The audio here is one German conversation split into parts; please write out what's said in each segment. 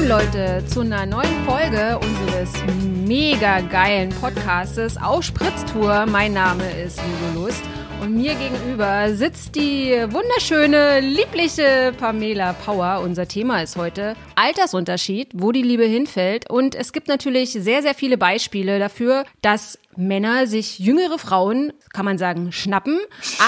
Willkommen, Leute, zu einer neuen Folge unseres mega geilen Podcastes auf Spritztour. Mein Name ist Liebe Lust und mir gegenüber sitzt die wunderschöne, liebliche Pamela Power. Unser Thema ist heute Altersunterschied, wo die Liebe hinfällt. Und es gibt natürlich sehr, sehr viele Beispiele dafür, dass Männer sich jüngere Frauen, kann man sagen, schnappen.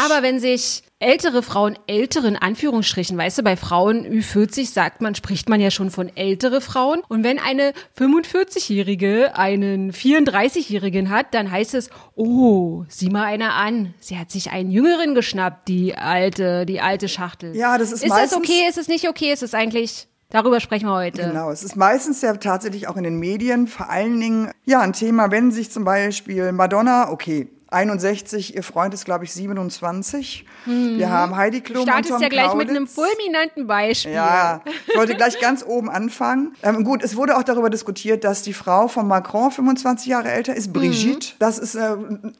Aber wenn sich ältere Frauen, älteren Anführungsstrichen, weißt du, bei Frauen Ü40 sagt man, spricht man ja schon von ältere Frauen. Und wenn eine 45-Jährige einen 34-Jährigen hat, dann heißt es, oh, sieh mal einer an. Sie hat sich einen Jüngeren geschnappt, die alte, die alte Schachtel. Ja, das ist Ist es okay? Ist es nicht okay? Ist es eigentlich, darüber sprechen wir heute. Genau, es ist meistens ja tatsächlich auch in den Medien vor allen Dingen ja ein Thema, wenn sich zum Beispiel Madonna, okay, 61, ihr Freund ist glaube ich 27. Wir haben Heidi Klum und Startest Tom ja gleich mit Kaulitz. einem fulminanten Beispiel. Ja, ich wollte gleich ganz oben anfangen. Ähm, gut, es wurde auch darüber diskutiert, dass die Frau von Macron 25 Jahre älter ist, Brigitte. Das ist äh,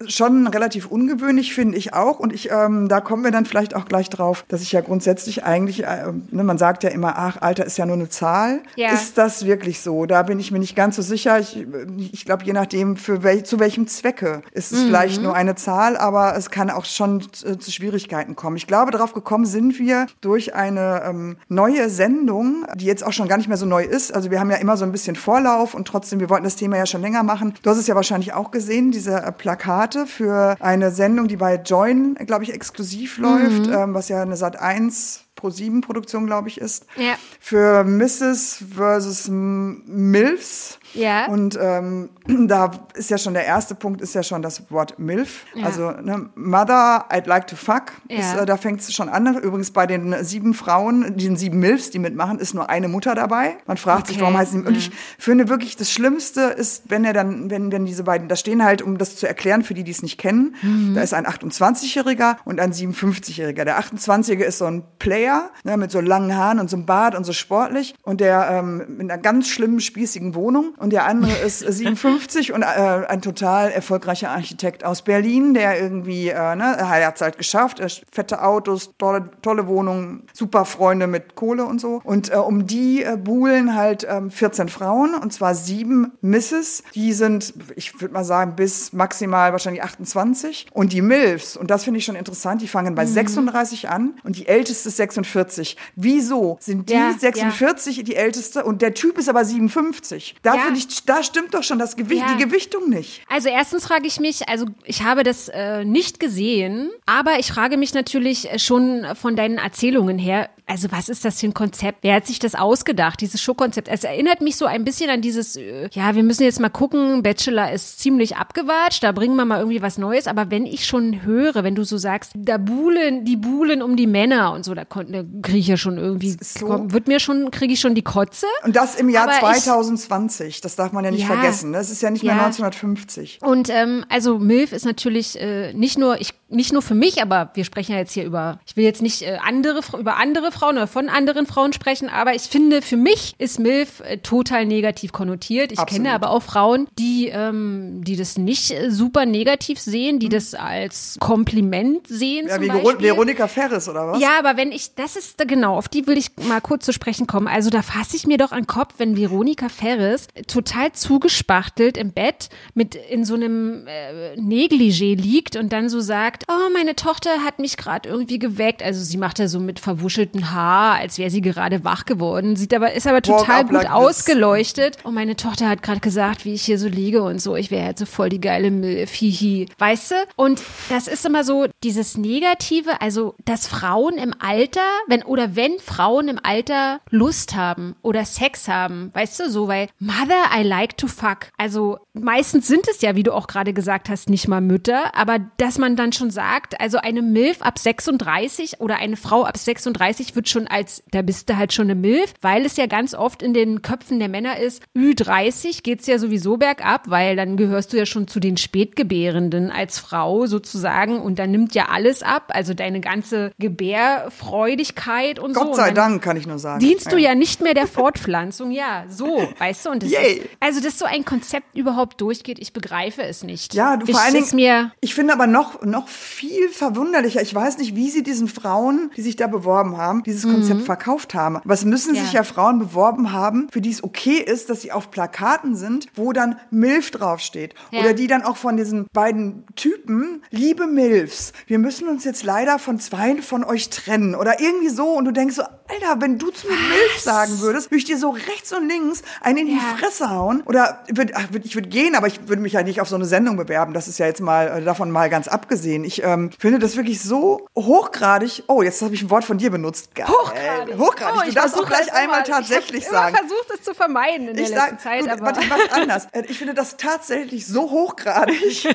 schon relativ ungewöhnlich, finde ich auch. Und ich, ähm, da kommen wir dann vielleicht auch gleich drauf, dass ich ja grundsätzlich eigentlich, äh, ne, man sagt ja immer, ach, Alter ist ja nur eine Zahl. Ja. Ist das wirklich so? Da bin ich mir nicht ganz so sicher. Ich, ich glaube, je nachdem, für wel, zu welchem Zwecke ist es vielleicht nur eine Zahl, aber es kann auch schon äh, zu Schwierigkeiten kommen. Ich glaube, darauf gekommen sind wir durch eine ähm, neue Sendung, die jetzt auch schon gar nicht mehr so neu ist. Also wir haben ja immer so ein bisschen Vorlauf und trotzdem, wir wollten das Thema ja schon länger machen. Du hast es ja wahrscheinlich auch gesehen, diese äh, Plakate für eine Sendung, die bei Join, glaube ich, exklusiv läuft, ähm, was ja eine Sat 1 Pro 7 Produktion, glaube ich, ist. Ja. Für Mrs. versus Milfs. Ja. Und ähm, da ist ja schon der erste Punkt, ist ja schon das Wort MILF. Ja. Also ne, Mother, I'd like to fuck. Ja. Ist, äh, da fängt es schon an. Übrigens bei den sieben Frauen, diesen sieben MILFs, die mitmachen, ist nur eine Mutter dabei. Man fragt sich, Okay. warum heißen die? Und ich finde wirklich, das Schlimmste ist, wenn er dann, wenn, wenn diese beiden, da stehen halt, um das zu erklären, für die, die es nicht kennen, Mhm. da ist ein 28-Jähriger und ein 57-Jähriger. Der 28-Jährige ist so ein Player, ne, mit so langen Haaren und so einem Bart und so sportlich und der ähm, mit einer ganz schlimmen, spießigen Wohnung und der andere ist 57 und äh, ein total erfolgreicher Architekt aus Berlin, der irgendwie, äh, ne, er hat es halt geschafft, fette Autos, tolle, tolle Wohnungen, super Freunde mit Kohle und so. Und äh, um die äh, buhlen halt ähm, 14 Frauen und zwar sieben Misses, die sind, ich würde mal sagen, bis maximal wahrscheinlich 28 und die Milfs, und das finde ich schon interessant, die fangen bei 36 an und die älteste ist 46. Wieso sind die Ja, 46 die älteste und der Typ ist aber 57? Da Ja. Finde ich, da stimmt doch schon das Gewicht, Ja. die Gewichtung nicht. Also erstens frage ich mich, also ich habe das äh, nicht gesehen, aber ich frage mich natürlich äh, schon von deinen Erzählungen her, also was ist das für ein Konzept? Wer hat sich das ausgedacht, dieses Showkonzept? Es erinnert mich so ein bisschen an dieses, äh, ja, wir müssen jetzt mal gucken, Bachelor ist ziemlich abgewatscht, da bringen wir mal irgendwie was Neues, aber wenn ich schon höre, wenn du so sagst, da buhlen, die buhlen um die Männer und so, da, da kriege ich ja schon irgendwie, so. komm, wird mir schon, kriege ich schon die Kotze. Und das im Jahr Aber ich- 2020, das darf man ja nicht Ja. vergessen. Das ist ja nicht mehr Ja. 1950. Und ähm, also MILF ist natürlich äh, nicht nur ich nicht nur für mich, aber wir sprechen ja jetzt hier über ich will jetzt nicht äh, andere über andere Frauen oder von anderen Frauen sprechen, aber ich finde für mich ist MILF äh, total negativ konnotiert. Ich Absolut. kenne aber auch Frauen, die ähm, die das nicht äh, super negativ sehen, die das als Kompliment sehen Mhm. Ja, wie Veronika Ferris oder was? Ja, aber wenn ich, das ist genau, auf die will ich mal kurz zu sprechen kommen. Also da fasse ich mir doch an den Kopf, wenn Veronika Ferris total zugespachtelt im Bett mit in so einem äh, Negligé liegt und dann so sagt, oh, meine Tochter hat mich gerade irgendwie geweckt. Also sie macht ja so mit verwuscheltem Haar, als wäre sie gerade wach geworden. Sieht aber, ist aber total gut like ausgeleuchtet. Und meine Tochter hat gerade gesagt, wie ich hier so liege und so. Ich wäre jetzt so voll die geile Milf, hihi. Weißt du? Und das ist immer so dieses Negative, also dass Frauen im Alter, wenn oder wenn Frauen im Alter Lust haben oder Sex haben, weißt du, so, weil Mother, I like to fuck. Also meistens sind es ja, wie du auch gerade gesagt hast, nicht mal Mütter, aber dass man dann schon sagt, also eine Milf ab 36 oder eine Frau ab 36 wird schon als, da bist du halt schon eine Milf, weil es ja ganz oft in den Köpfen der Männer ist, Ü30 geht's ja sowieso bergab, weil dann gehörst du ja schon zu den Spätgebärenden als Frau sozusagen und dann nimmt ja alles ab, also deine ganze Gebärfreudigkeit und so. Gott sei Dank, kann ich nur sagen. Dienst du ja nicht mehr der Fortpflanzung, ja, so, weißt du, und das Yay. ist, also dass so ein Konzept überhaupt durchgeht, ich begreife es nicht. Ja, du ich, vor allen Dingen, mir, ich finde aber noch, noch viel verwunderlicher, ich weiß nicht, wie sie diesen Frauen, die sich da beworben haben, Dieses Konzept verkauft haben. Es müssen sich Ja. ja Frauen beworben haben, für die es okay ist, dass sie auf Plakaten sind, wo dann MILF draufsteht. Ja. Oder die dann auch von diesen beiden Typen, liebe MILFs, wir müssen uns jetzt leider von zwei von euch trennen. Oder irgendwie so. Und du denkst so, Alter, wenn du zu mir MILF sagen würdest, würde ich dir so rechts und links einen in die Ja. Fresse hauen. Oder würd, ich würde gehen, aber ich würde mich ja nicht auf so eine Sendung bewerben. Das ist ja jetzt mal äh, davon mal ganz abgesehen. Ich ähm, finde das wirklich so hochgradig. Oh, jetzt habe ich ein Wort von dir benutzt. Geil. Hochgradig. Hochgradig. Oh, du ich darfst auch gleich einmal tatsächlich ich sagen. immer versucht, es zu vermeiden in der Ich letzten sag, Zeit, gut, aber ich mach's anders. Äh, Ich finde das tatsächlich so hochgradig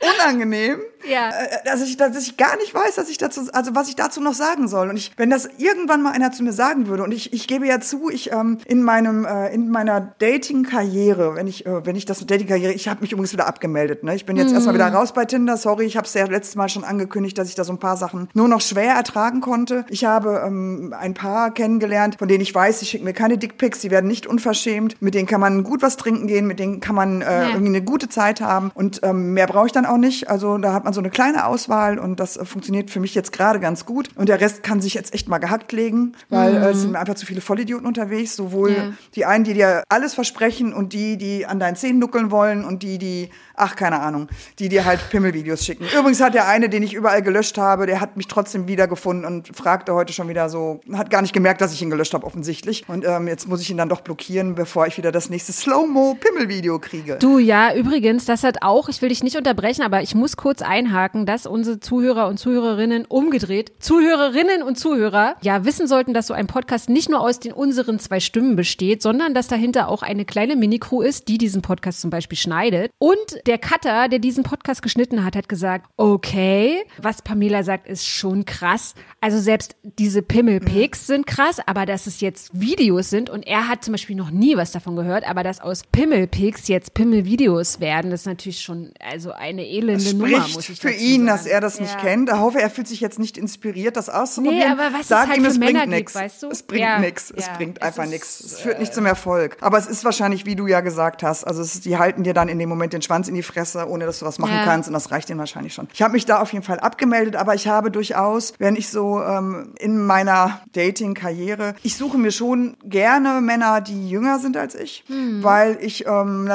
unangenehm, Ja. äh, dass ich, dass ich gar nicht weiß, dass ich dazu, also was ich dazu noch sagen soll. Und ich, wenn das irgendwann mal einer zu mir sagen würde, und ich, ich gebe ja zu, ich ähm, in meinem, äh, in meiner Dating-Karriere, wenn ich, äh, wenn ich das Dating-Karriere, ich habe mich übrigens wieder abgemeldet. Ne? Ich bin jetzt erstmal wieder raus bei Tinder. Sorry, ich habe es ja letztes Mal schon angekündigt, dass ich da so ein paar Sachen nur noch schwer ertragen konnte. Ich habe ähm, ein paar kennengelernt, von denen ich weiß, sie schicken mir keine Dickpics, sie werden nicht unverschämt. Mit denen kann man gut was trinken gehen, mit denen kann man äh, Ja. irgendwie eine gute Zeit haben. Und ähm, mehr brauche ich dann auch nicht. Also da hat man so eine kleine Auswahl und das äh, funktioniert für mich jetzt gerade ganz gut. Und der Rest kann sich jetzt echt mal gehackt legen, weil äh, es sind einfach zu viele Vollidioten unterwegs. Sowohl Ja. die einen, die dir alles versprechen und die, die an deinen Zähnen nuckeln wollen und die, die, ach, keine Ahnung, die dir halt Pimmelvideos schicken. Übrigens hat der eine, den ich überall gelöscht habe, der hat mich trotzdem wiedergefunden und fragte heute schon wieder so, hat gar nicht gemerkt, dass ich ihn gelöscht habe, offensichtlich. Und ähm, jetzt muss ich ihn dann doch blockieren, bevor ich wieder das nächste Slow-Mo-Pimmelvideo kriege. Du, ja, übrigens, das hat auch, ich will dich nicht unterbrechen, aber ich muss kurz einhaken, dass unsere Zuhörer und Zuhörerinnen umgedreht, Zuhörerinnen und Zuhörer, ja, wissen sollten, dass so ein Podcast nicht nur aus den unseren zwei Stimmen besteht, sondern dass dahinter auch eine kleine Minicrew ist, die diesen Podcast zum Beispiel schneidet. Und der Cutter, der diesen Podcast geschnitten hat, hat gesagt, okay, was Pamela sagt, ist schon krass. Also selbst diese Pimmelpics sind krass, aber dass es jetzt Videos sind und er hat zum Beispiel noch nie was davon gehört, aber dass aus Pimmelpics jetzt Pimmelvideos werden, das ist natürlich schon also eine elende Das Nummer, muss ich für ihn, sagen. dass er das nicht Ja. kennt. Ich hoffe, er fühlt sich jetzt nicht inspiriert, das auszuprobieren. Nee, aber was Sag halt für es Männer bringt nichts. weißt du? Es bringt Ja, nichts. Es ja. bringt einfach nichts. Es führt nicht zum Erfolg. Aber es ist wahrscheinlich, wie du ja gesagt hast. Also es, die halten dir dann in dem Moment den Schwanz in die Fresse, ohne dass du was machen Ja. kannst. Und das reicht ihnen wahrscheinlich schon. Ich habe mich da auf jeden Fall abgemeldet, aber ich habe durchaus, wenn ich so ähm, in meiner Dating-Karriere, ich suche mir schon gerne Männer, die jünger sind als ich, Hm. weil ich ähm,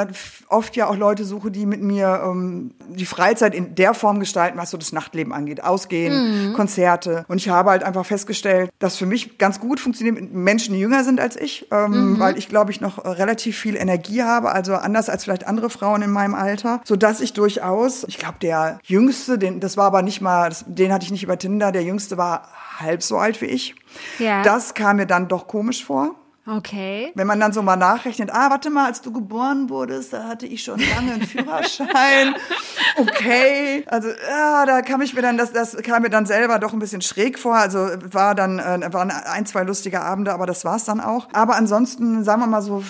oft ja auch Leute suche, die mit mir ähm, die Freizeit in der Form gestalten, was so das Nachtleben angeht. Ausgehen, Hm. Konzerte. Und ich habe halt einfach festgestellt, dass für mich ganz gut funktioniert mit Menschen, die jünger sind als ich, ähm, Mhm. weil ich, glaube ich, noch äh, relativ viel Energie habe, also anders als vielleicht andere Frauen in meinem Alter, sodass ich durchaus, ich glaube, der Jüngste, den, das war aber nicht mal, das, den hatte ich nicht über Tinder, der Jüngste war halb so alt wie ich. Ja. Das kam mir dann doch komisch vor. Okay. Wenn man dann so mal nachrechnet, ah, warte mal, als du geboren wurdest, da hatte ich schon lange einen Führerschein. Okay. Also, ja, da kam ich mir dann, das, das kam mir dann selber doch ein bisschen schräg vor. Also war dann, äh, waren ein, zwei lustige Abende, aber das war's dann auch. Aber ansonsten, sagen wir mal so,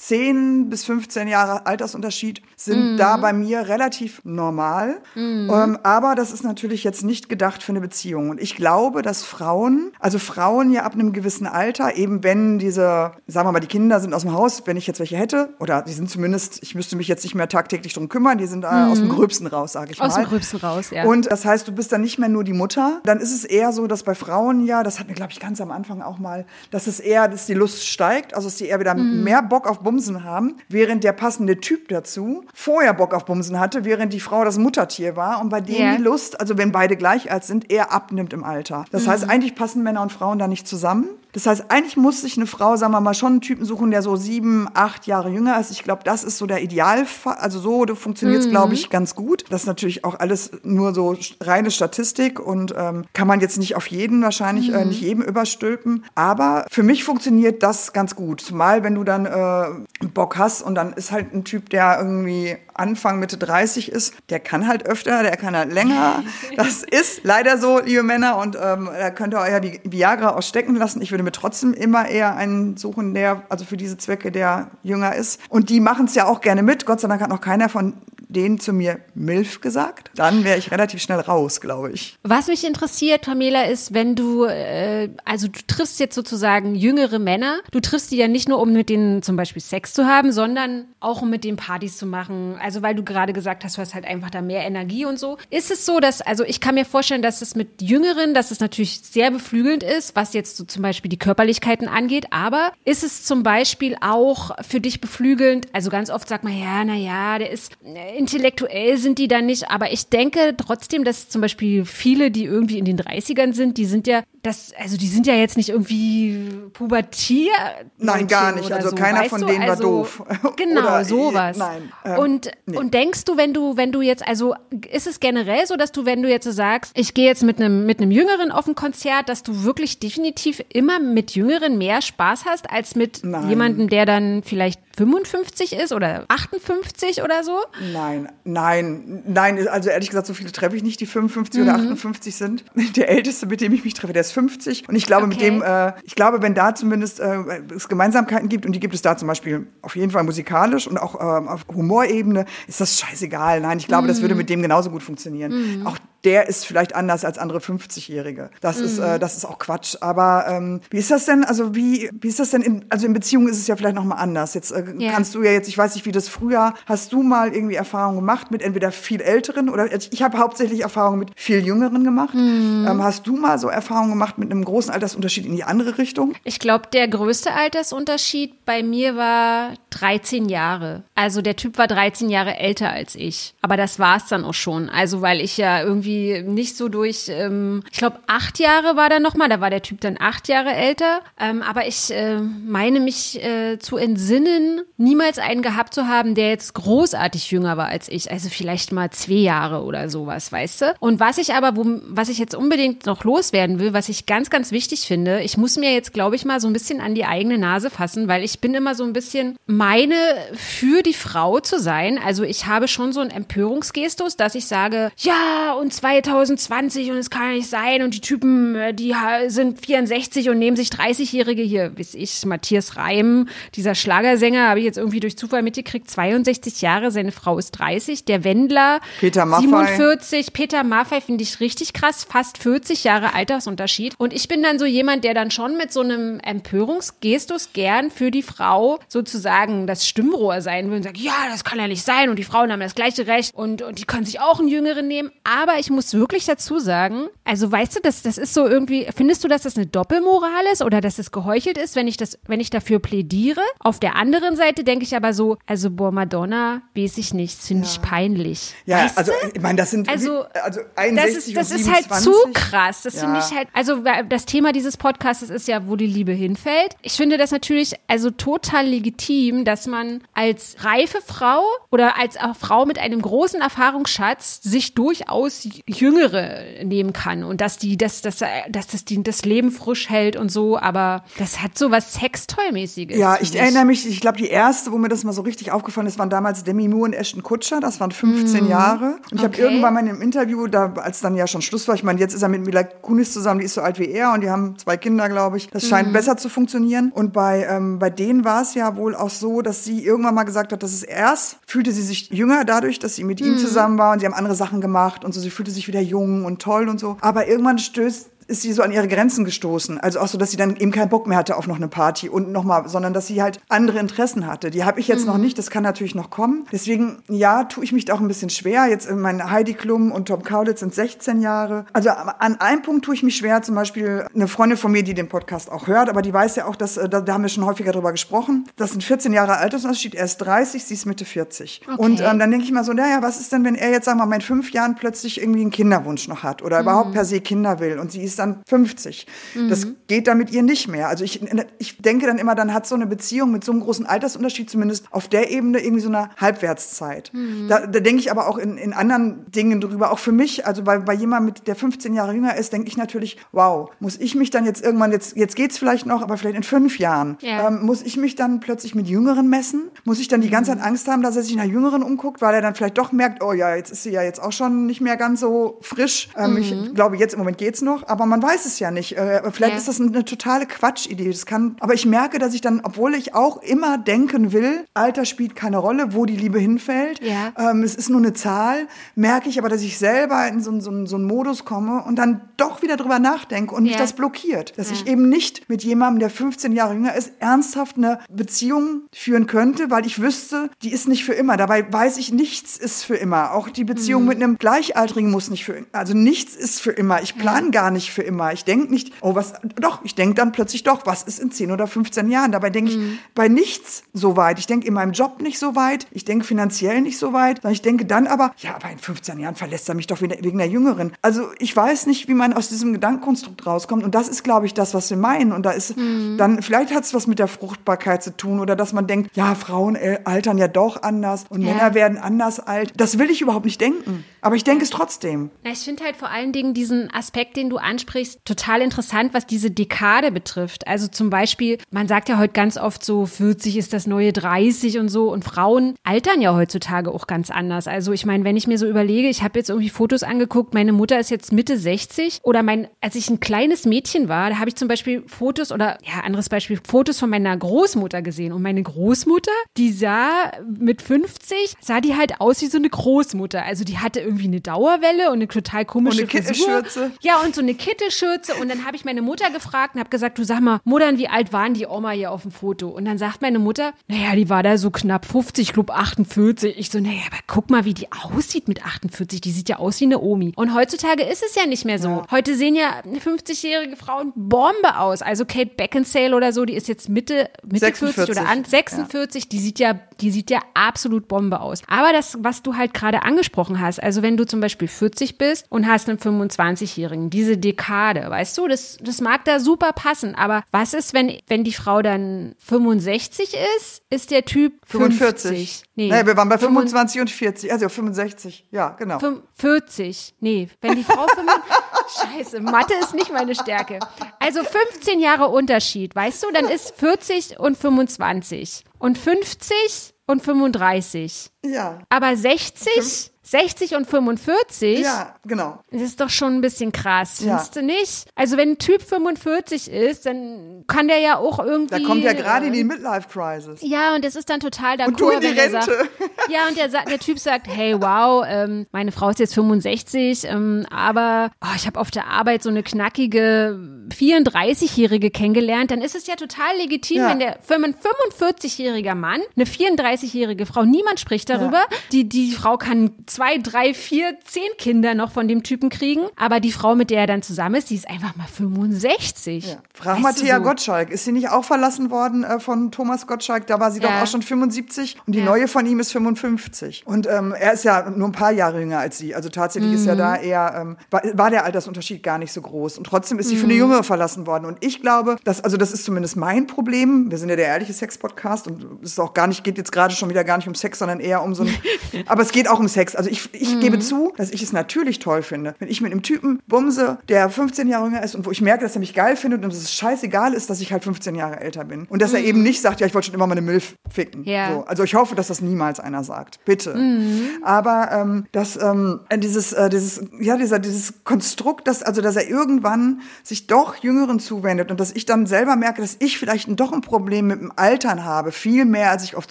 10 bis 15 Jahre Altersunterschied sind da bei mir relativ normal. Ähm, aber das ist natürlich jetzt nicht gedacht für eine Beziehung. Und ich glaube, dass Frauen, also Frauen ja ab einem gewissen Alter, eben wenn diese, sagen wir mal, die Kinder sind aus dem Haus, wenn ich jetzt welche hätte, oder die sind zumindest, ich müsste mich jetzt nicht mehr tagtäglich drum kümmern, die sind äh, aus dem Gröbsten raus, sage ich Aus mal. dem Gröbsten raus, ja. Und das heißt, du bist dann nicht mehr nur die Mutter. Dann ist es eher so, dass bei Frauen ja, das hatten wir, glaube ich, ganz am Anfang auch mal, dass es eher, dass die Lust steigt, also dass die eher wieder Mhm. mehr Bock auf Bumsen haben, während der passende Typ dazu vorher Bock auf Bumsen hatte, während die Frau das Muttertier war und bei denen Ja. die Lust, also wenn beide gleich alt sind, eher abnimmt im Alter. Das heißt, Mhm. eigentlich passen Männer und Frauen da nicht zusammen. Das heißt, eigentlich muss sich eine Frau, sagen wir mal, schon einen Typen suchen, der so sieben, acht Jahre jünger ist. Ich glaube, das ist so der Idealfall. Also so funktioniert es, Mhm. glaube ich, ganz gut. Das ist natürlich auch alles nur so reine Statistik und ähm, kann man jetzt nicht auf jeden wahrscheinlich äh, nicht jedem überstülpen. Aber für mich funktioniert das ganz gut. Zumal, wenn du dann äh, Bock hast und dann ist halt ein Typ, der irgendwie Anfang, Mitte 30 ist, der kann halt öfter, der kann halt länger. Das ist leider so, liebe Männer. Und ähm, da könnt ihr euer Vi- Viagra ausstecken lassen. Ich würde mir trotzdem immer eher einen suchen, der, also für diese Zwecke, der jünger ist. Und die machen es ja auch gerne mit. Gott sei Dank hat noch keiner von denen zu mir MILF gesagt, dann wäre ich relativ schnell raus, glaube ich. Was mich interessiert, Pamela, ist, wenn du, äh, also du triffst jetzt sozusagen jüngere Männer, du triffst die ja nicht nur, um mit denen zum Beispiel Sex zu haben, sondern auch um mit denen Partys zu machen. Also weil du gerade gesagt hast, du hast halt einfach da mehr Energie und so. Ist es so, dass, also ich kann mir vorstellen, dass es mit Jüngeren, dass es natürlich sehr beflügelnd ist, was jetzt so zum Beispiel die Körperlichkeiten angeht, aber ist es zum Beispiel auch für dich beflügelnd, also ganz oft sagt man, ja, na ja, der ist intellektuell sind die dann nicht, aber ich denke trotzdem, dass zum Beispiel viele, die irgendwie in den 30ern sind, die sind ja, das, also die sind ja jetzt nicht irgendwie Pubertier. Nein, gar nicht. Also so, keiner von du? denen war also, doof. Genau, Oder, äh, sowas. Nein. ähm, und, nee. und denkst du, wenn du, wenn du jetzt, also ist es generell so, dass du, wenn du jetzt so sagst, ich gehe jetzt mit einem, mit einem Jüngeren auf ein Konzert, dass du wirklich definitiv immer mit Jüngeren mehr Spaß hast, als mit Nein. jemandem, der dann vielleicht 55 ist oder 58 oder so? Nein, nein, nein, also ehrlich gesagt, so viele treffe ich nicht, die 55 Mhm. oder 58 sind. Der älteste, mit dem ich mich treffe, der ist 50. Und ich glaube, mit Okay. dem, äh, ich glaube, wenn da zumindest äh, es Gemeinsamkeiten gibt, und die gibt es da zum Beispiel auf jeden Fall musikalisch und auch ähm, auf Humorebene, ist das scheißegal. Nein, ich glaube, das Mhm. würde mit dem genauso gut funktionieren. Auch der ist vielleicht anders als andere 50-Jährige. Das ist, Mhm. äh, das ist auch Quatsch. Aber ähm, wie ist das denn? Also wie, wie ist das denn? In, also in Beziehungen ist es ja vielleicht noch mal anders. Jetzt äh, Ja. kannst du ja jetzt, ich weiß nicht, wie das früher. Hast du mal irgendwie Erfahrungen gemacht mit entweder viel Älteren oder ich habe hauptsächlich Erfahrungen mit viel Jüngeren gemacht. Mhm. Ähm, hast du mal so Erfahrungen gemacht mit einem großen Altersunterschied in die andere Richtung? Ich glaube, der größte Altersunterschied bei mir war 13 Jahre. Also der Typ war 13 Jahre älter als ich. Aber das war es dann auch schon. Also weil ich ja irgendwie nicht so durch, ähm, ich glaube, acht Jahre war da nochmal, da war der Typ dann acht Jahre älter. Ähm, aber ich äh, meine mich äh, zu entsinnen, niemals einen gehabt zu haben, der jetzt großartig jünger war als ich. Also vielleicht mal zwei Jahre oder sowas, weißt du? Und was ich aber, wo, was ich jetzt unbedingt noch loswerden will, was ich ganz, ganz wichtig finde, ich muss mir jetzt, glaube ich, mal so ein bisschen an die eigene Nase fassen, weil ich bin immer so ein bisschen meine für die Frau zu sein. Also ich habe schon so einen Empörungsgestus, dass ich sage, ja, und 2020 und es kann ja nicht sein und die Typen, äh, die sind 64 und nehmen sich 30-Jährige hier, weiß ich, Matthias Reim, dieser Schlagersänger, habe ich jetzt irgendwie durch Zufall mitgekriegt, 62 Jahre, seine Frau ist 30, der Wendler Peter Maffay. 47, Peter Maffay finde ich richtig krass, fast 40 Jahre Altersunterschied. Und ich bin dann so jemand, der dann schon mit so einem Empörungsgestus gern für die Frau sozusagen das Stimmrohr sein will und sagt, ja, das kann ja nicht sein und die Frauen haben das gleiche Recht und, und die können sich auch einen Jüngeren nehmen. Aber ich muss wirklich dazu sagen, also weißt du, das, das ist so irgendwie, findest du, dass das eine Doppelmoral ist oder dass es geheuchelt ist, wenn ich das, wenn ich dafür plädiere? Auf der anderen Seite denke ich aber so, also boah, Madonna, weiß ich nicht, das finde ich peinlich. Ja, Weißt also du? ich meine, das sind Also, also das 61 ist, das ist halt 27. zu krass. Das Ja. finde ich halt, also das Thema dieses Podcasts ist ja, wo die Liebe hinfällt. Ich finde das natürlich also total legitim, dass man als reife Frau oder als auch Frau mit einem großen Erfahrungsschatz sich durchaus Jüngere nehmen kann und dass die, dass, dass, dass das die, das Leben frisch hält und so, aber das hat so was Sextoy-mäßiges. Ja, ich erinnere mich, ich glaube, die erste, wo mir das mal so richtig aufgefallen ist, waren damals Demi Moore und Ashton Kutscher. Das waren 15 Jahre. Und ich habe Okay. irgendwann mal in einem Interview, da, als dann ja schon Schluss war, ich meine, jetzt ist er mit Mila Kunis zusammen, die ist so alt wie er und die haben zwei Kinder, glaube ich. Das scheint besser zu funktionieren. Und bei, ähm, bei denen war es ja wohl auch so, dass sie irgendwann mal gesagt hat, dass es erst fühlte sie sich jünger dadurch, dass sie mit ihm zusammen war und sie haben andere Sachen gemacht und so. Sie fühlte sich wieder jung und toll und so. Aber irgendwann stößt ist sie so an ihre Grenzen gestoßen. Also auch so, dass sie dann eben keinen Bock mehr hatte auf noch eine Party und nochmal, sondern dass sie halt andere Interessen hatte. Die habe ich jetzt noch nicht, das kann natürlich noch kommen. Deswegen, ja, tue ich mich da auch ein bisschen schwer. Jetzt äh, mein Heidi Klum und Tom Kaulitz sind 16 Jahre. Also an einem Punkt tue ich mich schwer, zum Beispiel eine Freundin von mir, die den Podcast auch hört, aber die weiß ja auch, dass, äh, da, da haben wir schon häufiger drüber gesprochen, das sind 14 Jahre Altersunterschied, er ist 30, sie ist Mitte 40. Okay. Und ähm, dann denke ich mal so, naja, was ist denn, wenn er jetzt, sagen wir mal, in fünf Jahren plötzlich irgendwie einen Kinderwunsch noch hat oder überhaupt per se Kinder will und sie ist dann 50. Das geht dann mit ihr nicht mehr. Also ich, ich denke dann immer, dann hat so eine Beziehung mit so einem großen Altersunterschied zumindest auf der Ebene irgendwie so eine Halbwertszeit. Da, da denke ich aber auch in, in anderen Dingen drüber, auch für mich, also bei, bei jemandem, der 15 Jahre jünger ist, denke ich natürlich, wow, muss ich mich dann jetzt irgendwann, jetzt, jetzt geht's vielleicht noch, aber vielleicht in fünf Jahren, Ja. ähm, muss ich mich dann plötzlich mit Jüngeren messen? Muss ich dann die ganze Zeit Angst haben, dass er sich nach Jüngeren umguckt, weil er dann vielleicht doch merkt, oh ja, jetzt ist sie ja jetzt auch schon nicht mehr ganz so frisch. Ähm, Ich glaube, jetzt im Moment geht's noch, aber man weiß es ja nicht. Äh, vielleicht Ja. ist das eine totale Quatschidee. Das kann, aber ich merke, dass ich dann, obwohl ich auch immer denken will, Alter spielt keine Rolle, wo die Liebe hinfällt. Ja. Ähm, es ist nur eine Zahl. Merke ich aber, dass ich selber in so, einen- so, so einen Modus komme und dann doch wieder drüber nachdenke und mich das blockiert. Dass ich eben nicht mit jemandem, der 15 Jahre jünger ist, ernsthaft eine Beziehung führen könnte, weil ich wüsste, die ist nicht für immer. Dabei weiß ich, nichts ist für immer. Auch die Mhm. Beziehung mit einem Gleichaltrigen muss nicht für also nichts ist für immer. Ich plane gar nicht für immer. Ich denke nicht, oh was, doch, ich denke dann plötzlich doch, was ist in 10 oder 15 Jahren? Dabei denke Mhm. ich bei nichts so weit. Ich denke in meinem Job nicht so weit. Ich denke finanziell nicht so weit. sondern Ich denke dann aber, ja, aber in 15 Jahren verlässt er mich doch wegen der Jüngeren. Also ich weiß nicht, wie man aus diesem Gedankenkonstrukt rauskommt. Und das ist, glaube ich, das, was wir meinen. Und da ist Mhm. dann, vielleicht hat es was mit der Fruchtbarkeit zu tun oder dass man denkt, ja, Frauen äh, altern ja doch anders und Ja. Männer werden anders alt. Das will ich überhaupt nicht denken. Aber ich denke es trotzdem. Na, ich finde halt vor allen Dingen diesen Aspekt, den du ansprichst, total interessant, was diese Dekade betrifft. Also zum Beispiel, man sagt ja heute ganz oft so, 40 ist das neue 30 und so. Und Frauen altern ja heutzutage auch ganz anders. Also ich meine, wenn ich mir so überlege, ich habe jetzt irgendwie Fotos angeguckt, meine Mutter ist jetzt Mitte 60 oder mein, als ich ein kleines Mädchen war, da habe ich zum Beispiel Fotos oder, ja, anderes Beispiel, Fotos von meiner Großmutter gesehen. Und meine Großmutter, die sah mit 50, sah die halt aus wie so eine Großmutter. Also die hatte irgendwie eine Dauerwelle und eine total komische Und eine. Kittelschürze. Ja, und so eine Kittelschürze. Und dann habe ich meine Mutter gefragt und habe gesagt, du sag mal, Muttern, wie alt waren die Oma hier auf dem Foto? Und dann sagt meine Mutter, naja, die war da so knapp 50, ich glaube 48. Ich so, naja, aber guck mal, wie die aussieht mit 48. Die sieht ja aus wie eine Omi. Und heutzutage ist es ja nicht mehr so. Heute sehen ja 50-jährige Frauen Bombe aus. Also Kate Beckinsale oder so, die ist jetzt Mitte, Mitte 40 46, oder an, 46, die sieht ja, die sieht ja absolut Bombe aus. Aber das, was du halt gerade angesprochen hast, also wenn du zum Beispiel 40 bist und hast einen 25-Jährigen, diese Dekade, weißt du, das, das mag da super passen. Aber was ist, wenn, wenn die Frau dann 65 ist, ist der Typ 45. 50? Nee, Nee, wir waren bei 55. 25 und 40, also 65. Ja, genau. 40. Nee, wenn die Frau 45. Scheiße, Mathe ist nicht meine Stärke. Also 15 Jahre Unterschied, weißt du? Dann ist 40 und 25. Und 50 und 35. Ja. Aber 60, 60 und 45, Ja, genau. das ist doch schon ein bisschen krass, Ja. findest du nicht? Also wenn ein Typ 45 ist, dann kann der ja auch irgendwie... Da kommt ja gerade in die Midlife-Crisis. ja, und das ist dann total d'accord, Und du in die Rente. sagt, ja, und der, der Typ sagt, hey, wow, ähm, meine Frau ist jetzt 65, ähm, aber oh, ich habe auf der Arbeit so eine knackige 34-Jährige kennengelernt, dann ist es ja total legitim, Ja. wenn der für ein 45-jähriger Mann eine 34-jährige Frau, niemand spricht darüber, die, die Frau kann zwei, drei, vier, zehn Kinder noch von dem Typen kriegen, aber die Frau, mit der er dann zusammen ist, die ist einfach mal 65. Ja. Frag Weißt mal Thea so? Gottschalk. Ist sie nicht auch verlassen worden äh, von Thomas Gottschalk? Da war sie doch Ja. auch schon 75 und die Ja. neue von ihm ist 55. Und ähm, er ist ja nur ein paar Jahre jünger als sie. Also tatsächlich ist ja da Mhm. eher, ähm, war, war der Altersunterschied gar nicht so groß. Und trotzdem ist sie für eine Mhm. Jüngere verlassen worden. Und ich glaube, dass, also das ist zumindest mein Problem. Wir sind ja der ehrliche Sex-Podcast und es ist auch gar nicht, geht jetzt gerade schon wieder gar nicht um Sex, sondern eher um so ein, aber es geht auch um Sex. Also ich, ich Mhm. gebe zu, dass ich es natürlich toll finde, wenn ich mit einem Typen bumse, der 15 Jahre jünger ist und wo ich merke, dass er mich geil findet und dass es scheißegal ist, dass ich halt 15 Jahre älter bin. Und dass er eben nicht sagt, ja, ich wollte schon immer mal eine Milf ficken. Mhm. Ja. So. Also ich hoffe, dass das niemals einer sagt. Bitte. Mhm. Aber ähm, dass ähm, dieses, äh, dieses, ja, dieser, dieses Konstrukt, dass, also dass er irgendwann sich doch Jüngeren zuwendet und dass ich dann selber merke, dass ich vielleicht doch ein Problem mit dem Altern habe, viel mehr als ich oft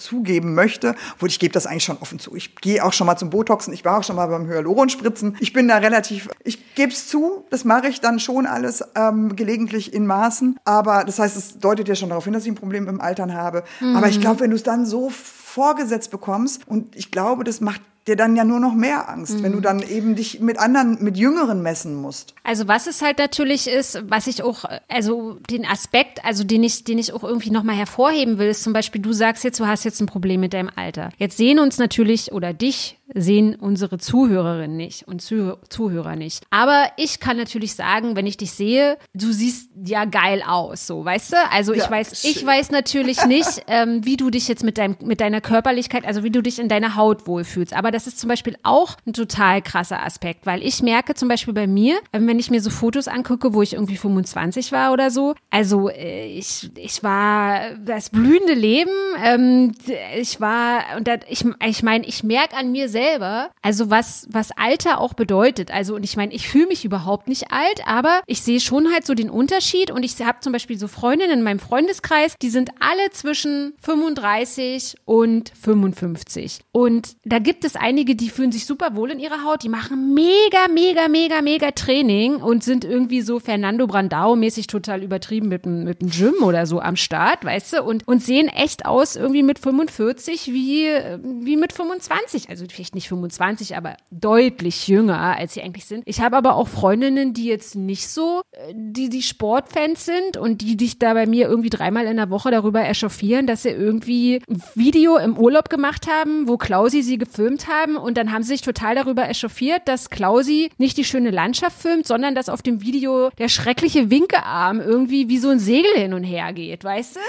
zugeben möchte. Obwohl ich gebe das eigentlich schon offen zu. Ich gehe auch schon mal zum Botoxen, ich war auch schon mal beim Hyaluronspritzen. Ich bin da relativ, ich gebe es zu, das mache ich dann schon alles ähm, gelegentlich in Maßen. Aber das heißt, es deutet ja schon darauf hin, dass ich ein Problem dem Altern habe. Aber ich glaube, wenn du es dann so vorgesetzt bekommst und ich glaube, das macht dir dann ja nur noch mehr Angst, wenn du dann eben dich mit anderen, mit Jüngeren messen musst. Also was es halt natürlich ist, was ich auch, also den Aspekt, also den ich, den ich auch irgendwie nochmal hervorheben will, ist zum Beispiel, du sagst jetzt, du hast jetzt ein Problem mit deinem Alter. Jetzt sehen uns natürlich oder dich sehen unsere Zuhörerinnen nicht und Zuh Zuhörer nicht. Aber ich kann natürlich sagen, wenn ich dich sehe, du siehst ja geil aus, so, weißt du? Also ich Ja, weiß, ich schön. weiß natürlich nicht, ähm, wie du dich jetzt mit deinem, mit deiner Körperlichkeit, also wie du dich in deiner Haut wohlfühlst. Aber das ist zum Beispiel auch ein total krasser Aspekt, weil ich merke zum Beispiel bei mir, ähm, wenn ich mir so Fotos angucke, wo ich irgendwie 25 war oder so, also äh, ich, ich war das blühende Leben, ähm, ich war, und das, ich, ich meine, ich merke an mir selbst, selber, also was, was Alter auch bedeutet. Also, und ich meine, ich fühle mich überhaupt nicht alt, aber ich sehe schon halt so den Unterschied und ich habe zum Beispiel so Freundinnen in meinem Freundeskreis, die sind alle zwischen 35 und 55. Und da gibt es einige, die fühlen sich super wohl in ihrer Haut, die machen mega, mega, mega, mega Training und sind irgendwie so Fernando Brandao-mäßig total übertrieben mit mit dem Gym oder so am Start, weißt du, und, und sehen echt aus irgendwie mit 45 wie, wie mit 25. Also vielleicht nicht 25, aber deutlich jünger, als sie eigentlich sind. Ich habe aber auch Freundinnen, die jetzt nicht so, die, die Sportfans sind und die dich da bei mir irgendwie dreimal in der Woche darüber echauffieren, dass sie irgendwie ein Video im Urlaub gemacht haben, wo Klausi sie gefilmt haben und dann haben sie sich total darüber echauffiert, dass Klausi nicht die schöne Landschaft filmt, sondern dass auf dem Video der schreckliche Winkearm irgendwie wie so ein Segel hin und her geht, weißt du?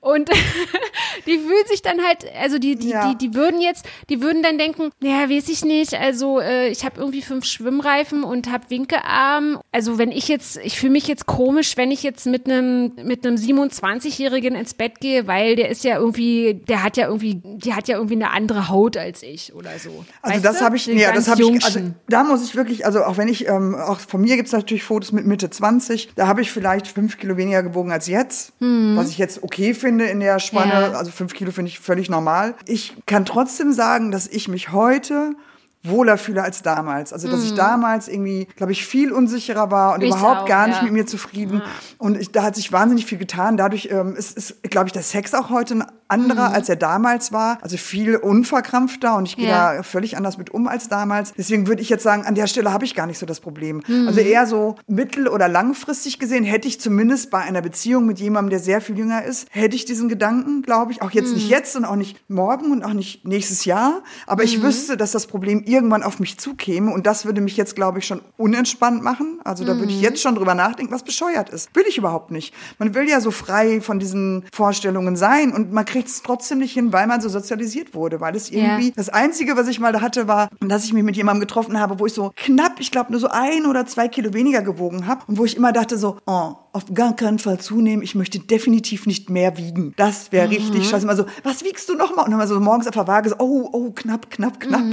Und die fühlen sich dann halt, also die, die, Ja. die, die würden jetzt, die würden dann denken, naja, weiß ich nicht, also äh, ich habe irgendwie fünf Schwimmreifen und habe Winkearm. Also wenn ich jetzt, ich fühle mich jetzt komisch, wenn ich jetzt mit einem mit einem 27-Jährigen ins Bett gehe, weil der ist ja irgendwie, der hat ja irgendwie, die hat ja irgendwie eine andere Haut als ich oder so. Also Weißt das habe ich, Den ja, das habe ich, also da muss ich wirklich, also auch wenn ich, ähm, auch von mir gibt's natürlich Fotos mit Mitte 20, da habe ich vielleicht fünf Kilo weniger gewogen als jetzt, was ich jetzt okay finde in der Spanne. Ja. also fünf Kilo finde ich völlig normal. Ich kann trotzdem sagen, dass ich mich heute heute wohler fühle als damals. Also, dass ich damals irgendwie, glaube ich, viel unsicherer war und Mhm. Ich überhaupt auch, gar nicht ja. mit mir zufrieden. Und ich, da hat sich wahnsinnig viel getan. Dadurch ähm, ist, ist glaube ich, der Sex auch heute ein anderer, als er damals war. Also viel unverkrampfter und ich gehe Mhm. Ja. da völlig anders mit um als damals. Deswegen würde ich jetzt sagen, an der Stelle habe ich gar nicht so das Problem. Mhm. Also eher so mittel- oder langfristig gesehen hätte ich zumindest bei einer Beziehung mit jemandem, der sehr viel jünger ist, hätte ich diesen Gedanken, glaube ich. Auch jetzt Mhm. nicht jetzt und auch nicht morgen und auch nicht nächstes Jahr. Aber Mhm. ich wüsste, dass das Problem irgendwann auf mich zukäme und das würde mich jetzt, glaube ich, schon unentspannt machen. Also da Mhm. würde ich jetzt schon drüber nachdenken, was bescheuert ist. Will ich überhaupt nicht. Man will ja so frei von diesen Vorstellungen sein und man kriegt es trotzdem nicht hin, weil man so sozialisiert wurde. Weil es irgendwie, Ja. das Einzige, was ich mal da hatte, war, dass ich mich mit jemandem getroffen habe, wo ich so knapp, ich glaube, nur so ein oder zwei Kilo weniger gewogen habe und wo ich immer dachte so, oh, auf gar keinen Fall zunehmen, ich möchte definitiv nicht mehr wiegen. Das wäre richtig scheiße. Immer so, was wiegst du noch mal? Und dann mal so morgens auf der Waage so, oh, oh, knapp, knapp, knapp.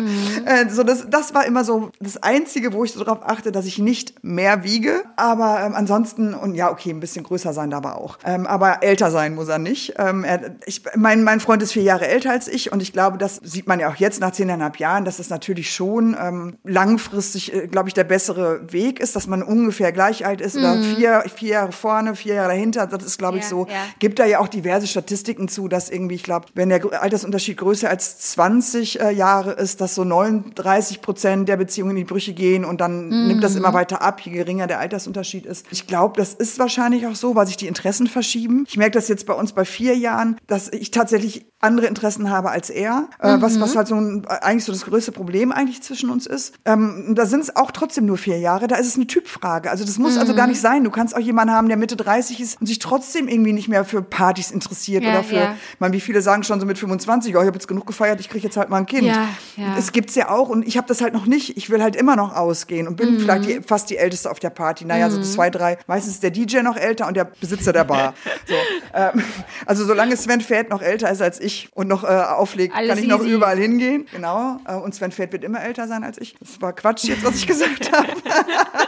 Äh, so das, das war immer so das Einzige, wo ich so darauf achte, dass ich nicht mehr wiege. Aber ähm, ansonsten, und ja, okay, ein bisschen größer sein darf er auch. Ähm, aber älter sein muss er nicht. Ähm, er, ich, mein, mein Freund ist vier Jahre älter als ich und ich glaube, das sieht man ja auch jetzt nach zehneinhalb Jahren, dass es natürlich schon ähm, langfristig, äh, glaube ich, der bessere Weg ist, dass man ungefähr gleich alt ist oder vier, vier Jahre vorne, vier Jahre dahinter. Das ist, glaube ich, Ja, so. ja. Gibt da ja auch diverse Statistiken zu, dass irgendwie, ich glaube, wenn der Altersunterschied größer als 20 äh, Jahre ist, dass so 39 Prozent der Beziehungen in die Brüche gehen und dann nimmt das immer weiter ab, je geringer der Altersunterschied ist. Ich glaube, das ist wahrscheinlich auch so, weil sich die Interessen verschieben. Ich merke das jetzt bei uns bei vier Jahren, dass ich tatsächlich andere Interessen habe als er, äh, was, was halt so ein, eigentlich so das größte Problem eigentlich zwischen uns ist. Ähm, da sind es auch trotzdem nur vier Jahre, da ist es eine Typfrage. Also das muss also gar nicht sein. Du kannst auch jemanden haben, der Mitte 30 ist und sich trotzdem irgendwie nicht mehr für Partys interessiert Ja, oder für, ja. ich meine, wie viele sagen schon so mit 25, oh, ich habe jetzt genug gefeiert, ich kriege jetzt halt mal ein Kind. Ja, ja. Es gibt's ja auch und ich habe das halt noch nicht. Ich will halt immer noch ausgehen und bin Mhm. vielleicht die, fast die Älteste auf der Party. Naja, so zwei, drei. Meistens ist der DJ noch älter und der Besitzer der Bar. so, ähm, also solange Sven Fett noch älter ist als ich und noch äh, auflegt, Alles kann ich noch easy. überall hingehen. Genau. Äh, und Sven Fett wird immer älter sein als ich. Das war Quatsch jetzt, was ich gesagt habe.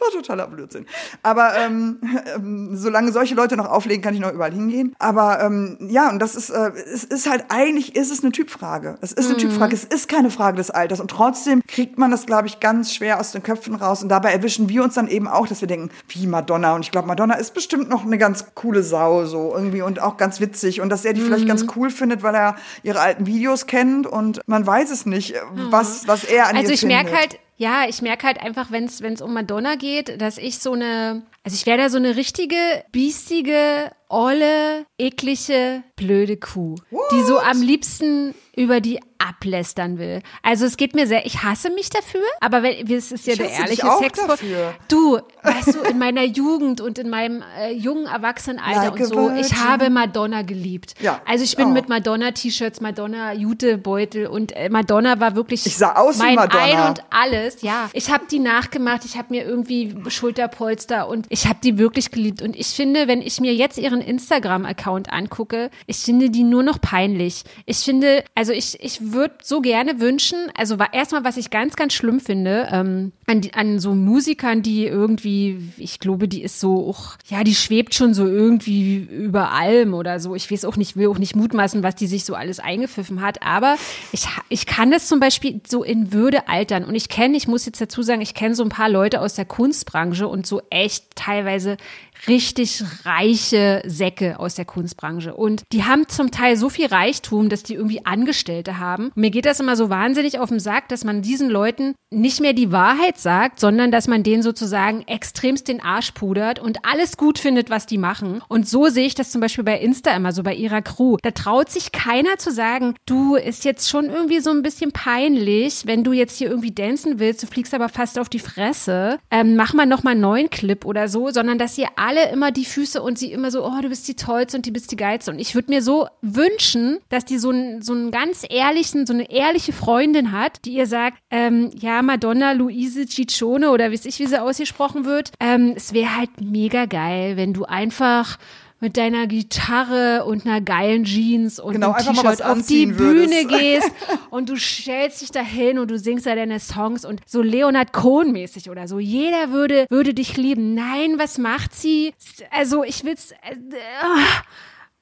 war totaler Blödsinn. Aber ähm, ähm, solange solche Leute noch auflegen, kann ich noch überall hingehen. Aber ähm, ja, und das ist, äh, es ist halt eigentlich ist es eine Typfrage. Es ist eine Typfrage. Es ist keine Frage des Alters. Und trotzdem kriegt man das, glaube ich, ganz schwer aus den Köpfen raus. Und dabei erwischen wir uns dann eben auch, dass wir denken, wie Madonna. Und ich glaube, Madonna ist bestimmt noch eine ganz coole Sau so irgendwie und auch ganz witzig. Und dass er die vielleicht ganz cool findet, weil er ihre alten Videos kennt. Und man weiß es nicht, was, was er an Also ihr ich merke findet. halt, ja, ich merke halt einfach, wenn es um Madonna geht, dass ich so eine, also ich wäre da so eine richtige, biestige, olle, eklige, blöde Kuh, die so am liebsten über die ablästern will. Also es geht mir sehr, ich hasse mich dafür, aber wenn, es ist ja Ich der ehrliche auch Sex. dafür. Du, weißt du, in meiner Jugend und in meinem äh, jungen Erwachsenenalter Like und so, ich habe Madonna geliebt. Ja, Also ich bin oh. mit Madonna-T-Shirts, Madonna-Jutebeutel und äh, Madonna war wirklich Ich sah aus wie mein Madonna. Ein und alles, ja. Ich habe die nachgemacht, ich habe mir irgendwie Schulterpolster und ich habe die wirklich geliebt. Und ich finde, wenn ich mir jetzt ihren Instagram-Account angucke, ich finde die nur noch peinlich. Ich finde, also ich, ich würde so gerne wünschen, also war erstmal, was ich ganz, ganz schlimm finde, ähm, an, an so Musikern, die irgendwie, ich glaube, die ist so, auch, ja, die schwebt schon so irgendwie über allem oder so. Ich weiß auch nicht, will auch nicht mutmaßen, was die sich so alles eingepfiffen hat, aber ich, ich kann das zum Beispiel so in Würde altern und ich kenne, ich muss jetzt dazu sagen, ich kenne so ein paar Leute aus der Kunstbranche und so echt teilweise richtig reiche Säcke aus der Kunstbranche. Und die haben zum Teil so viel Reichtum, dass die irgendwie Angestellte haben. Und mir geht das immer so wahnsinnig auf den Sack, dass man diesen Leuten nicht mehr die Wahrheit sagt, sondern dass man denen sozusagen extremst den Arsch pudert und alles gut findet, was die machen. Und so sehe ich das zum Beispiel bei Insta immer, so bei ihrer Crew. Da traut sich keiner zu sagen, du ist jetzt schon irgendwie so ein bisschen peinlich, wenn du jetzt hier irgendwie dancen willst, du fliegst aber fast auf die Fresse, ähm, mach mal noch mal einen neuen Clip oder so, sondern dass ihr alle immer die Füße und sie immer so, oh, du bist die Tollste und du bist die Geilste. Und ich würde mir so wünschen, dass die so einen, so einen ganz ehrlichen, so eine ehrliche Freundin hat, die ihr sagt, ähm, ja, Madonna Luise Ciccione oder weiß ich, wie sie ausgesprochen wird. Ähm, es wäre halt mega geil, wenn du einfach mit deiner Gitarre und einer geilen Jeans und Genau, einem T-Shirt auf die Bühne würdest. gehst und du stellst dich dahin und du singst da deine Songs und so Leonard Cohen mäßig oder so. Jeder würde, würde dich lieben. Nein, was macht sie? Also ich will's, äh.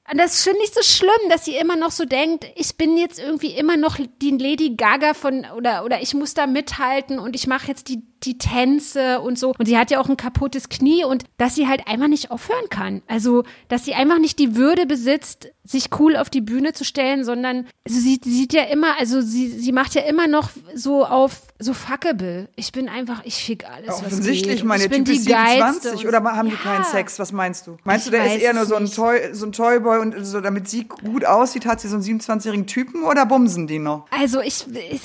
Und das finde ich so schlimm, dass sie immer noch so denkt, ich bin jetzt irgendwie immer noch die Lady Gaga von oder oder ich muss da mithalten und ich mache jetzt die die Tänze und so. Und sie hat ja auch ein kaputtes Knie und dass sie halt einfach nicht aufhören kann. Also, dass sie einfach nicht die Würde besitzt, sich cool auf die Bühne zu stellen, sondern also sie sieht ja immer, also sie, sie macht ja immer noch so auf so fuckable. Ich bin einfach, ich fick alles. was Offensichtlich, meine ich bin Typ ist die geilste 27 und- oder haben die Ja. keinen Sex? Was meinst du? Meinst Ich du, der ist eher nur so ein. Toy, so ein Toyboy und so, damit sie gut aussieht, hat sie so einen 27-jährigen Typen oder bumsen die noch? Also ich, ich,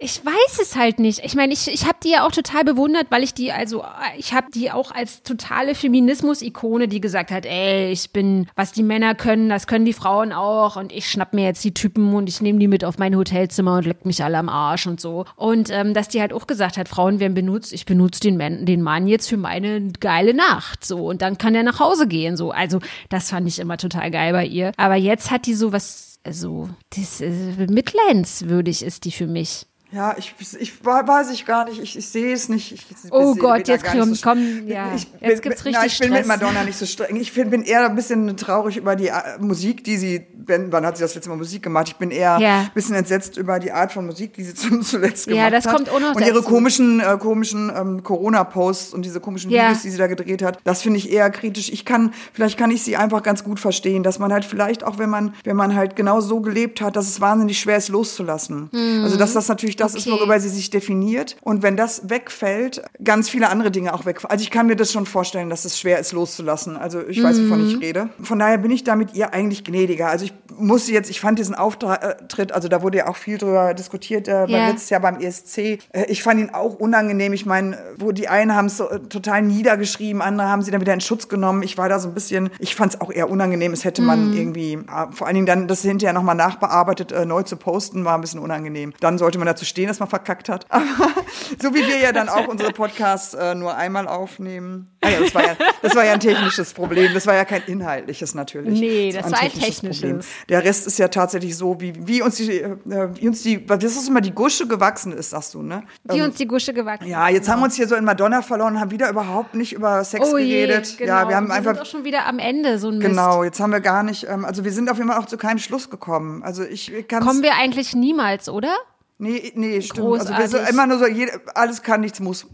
ich weiß es halt nicht. Ich meine, ich, ich habe die ja auch total bewundert, weil ich die, also ich habe die auch als totale Feminismus-Ikone, die gesagt hat, ey, ich bin, was die Männer können, das können die Frauen auch und ich schnapp mir jetzt die Typen und ich nehme die mit auf mein Hotelzimmer und leck mich alle am Arsch und so. Und ähm, dass die halt auch gesagt hat, Frauen werden benutzt, ich benutze den, Mann, den Mann jetzt für meine geile Nacht so und dann kann er nach Hause gehen so. Also das fand ich immer total geil bei ihr. Aber jetzt hat die so was, also das äh, mitleidswürdig ist die für mich. Ja, ich, ich weiß ich gar nicht, ich, ich sehe es nicht. Ich, ich Oh Gott, jetzt gar nicht komm- so- komm, ja, ich jetzt bin, gibt's na, richtig Ich bin mit. Madonna nicht so streng. Ich bin, bin eher ein bisschen traurig über die äh, Musik, die sie, wenn, wann hat sie das letzte Mal Musik gemacht? Ich bin eher Ja. ein bisschen entsetzt über die Art von Musik, die sie zum, zuletzt Ja, gemacht das hat. kommt auch noch Und ihre dazu. komischen, äh, komischen ähm, Corona-Posts und diese komischen Ja. Videos, die sie da gedreht hat, das finde ich eher kritisch. Ich kann, vielleicht kann ich sie einfach ganz gut verstehen, dass man halt vielleicht auch, wenn man, wenn man halt genau so gelebt hat, dass es wahnsinnig schwer ist, loszulassen. Also, dass das natürlich das ist, Mhm. Okay. worüber sie sich definiert. Und wenn das wegfällt, ganz viele andere Dinge auch wegfallen. Also ich kann mir das schon vorstellen, dass es schwer ist, loszulassen. Also ich weiß, wovon Mhm. ich rede. Von daher bin ich da mit ihr eigentlich gnädiger. Also ich musste jetzt, ich fand diesen Auftritt, also da wurde ja auch viel drüber diskutiert, äh, beim Ja. letztes Jahr beim ESC. Äh, ich fand ihn auch unangenehm. Ich meine, wo die einen haben es so äh, total niedergeschrieben, andere haben sie dann wieder in Schutz genommen. Ich war da so ein bisschen, ich fand es auch eher unangenehm. Es hätte Mhm. man irgendwie, äh, vor allen Dingen dann das hinterher nochmal nachbearbeitet, äh, neu zu posten, war ein bisschen unangenehm. Dann sollte man dazu stehen, dass man verkackt hat. Aber so wie wir ja dann auch unsere Podcasts äh, nur einmal aufnehmen. Ah ja, das, war ja, das war ja ein technisches Problem. Das war ja kein inhaltliches natürlich. Nee, war das war ein technisches. Der Rest ist ja tatsächlich so, wie, wie uns die, äh, wie uns die, das ist immer die Gusche gewachsen ist, sagst du, ne? Die uns die Gusche gewachsen. Ja, jetzt haben wir uns hier so in Madonna verloren und haben wieder überhaupt nicht über Sex oh je, geredet. genau. Ja, wir haben sind einfach auch schon wieder am Ende so ein Mist. Genau, jetzt haben wir gar nicht, ähm, also wir sind auf jeden Fall auch zu keinem Schluss gekommen. Also ich kann Kommen wir eigentlich niemals, oder? Nee, nee, stimmt. Also wir sind Großartig. immer nur so, jede, alles kann, nichts muss.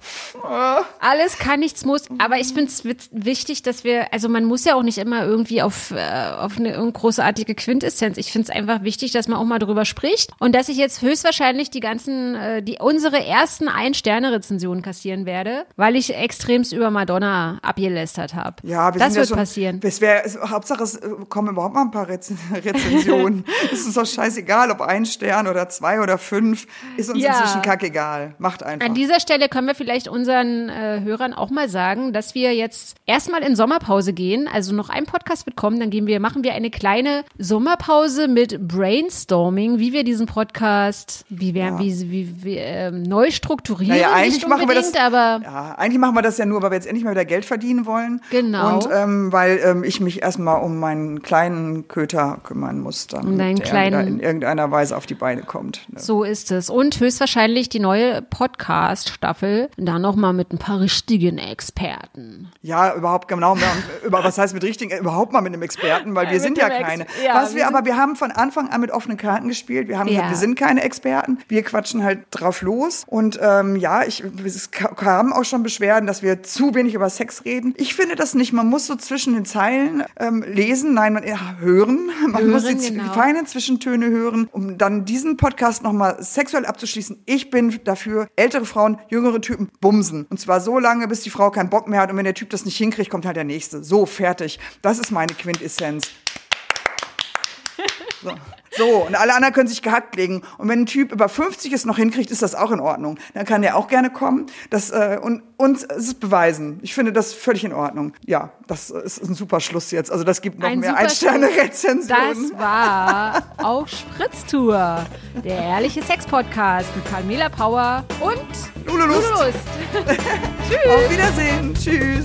Alles kann, nichts muss. Aber ich finde es wichtig, dass wir, also man muss ja auch nicht immer irgendwie auf, äh, auf eine großartige Quintessenz. Ich finde es einfach wichtig, dass man auch mal drüber spricht und dass ich jetzt höchstwahrscheinlich die ganzen, äh, die unsere ersten Ein-Sterne-Rezensionen kassieren werde, weil ich extremst über Madonna abgelästert habe. Ja, wir das wird ja schon, passieren. Es wär, es, Hauptsache, es äh, kommen überhaupt mal ein paar Rez Rezensionen. es ist doch scheißegal, ob ein Stern oder zwei oder fünf. Fünf, ist uns Ja. inzwischen kackegal. Macht einfach. An dieser Stelle können wir vielleicht unseren äh, Hörern auch mal sagen, dass wir jetzt erstmal in Sommerpause gehen. Also noch ein Podcast wird kommen, dann gehen wir, machen wir eine kleine Sommerpause mit Brainstorming, wie wir diesen Podcast, wie wir, wie, wie, wie ähm, neu strukturieren. Naja, eigentlich machen wir das, aber ja, eigentlich machen wir das ja nur, weil wir jetzt endlich mal wieder Geld verdienen wollen. Genau. Und ähm, weil ähm, ich mich erstmal um meinen kleinen Köter kümmern muss, damit Um deinen der kleinen- in irgendeiner Weise auf die Beine kommt. Ne? so ist es. Und höchstwahrscheinlich die neue Podcast-Staffel, da nochmal mit ein paar richtigen Experten. Ja, überhaupt genau. Wir haben- Über was heißt mit richtigen, überhaupt mal mit einem Experten, weil wir mit sind ja dem Ex- keine. ja, was wir wir aber, wir haben von Anfang an mit offenen Karten gespielt. Wir haben Ja. gesagt, wir sind keine Experten. Wir quatschen halt drauf los. Und ähm, ja, ich, es ka- kamen auch schon Beschwerden, dass wir zu wenig über Sex reden. Ich finde das nicht. Man muss so zwischen den Zeilen ähm, lesen, nein, man ja, hören. Man Hören, muss die genau. feinen Zwischentöne hören, um dann diesen Podcast nochmal sexuell abzuschließen. Ich bin dafür, ältere Frauen, jüngere Typen bumsen. Und zwar so lange, bis die Frau keinen Bock mehr hat. Und wenn der Typ das nicht hinkriegt, kommt halt der nächste. So, fertig. Das ist meine Quintessenz. So. so, und alle anderen können sich gehackt legen. Und wenn ein Typ über 50 es noch hinkriegt, ist das auch in Ordnung. Dann kann der auch gerne kommen das, äh, und uns es beweisen. Ich finde das völlig in Ordnung. Ja, das ist ein super Schluss jetzt. Also das gibt noch Ein mehr Ein-Sterne-Rezensionen. Das war auf Spritztour, der ehrliche Sex-Podcast mit Carmela Power und Lululust. Lust. Auf Wiedersehen. Tschüss.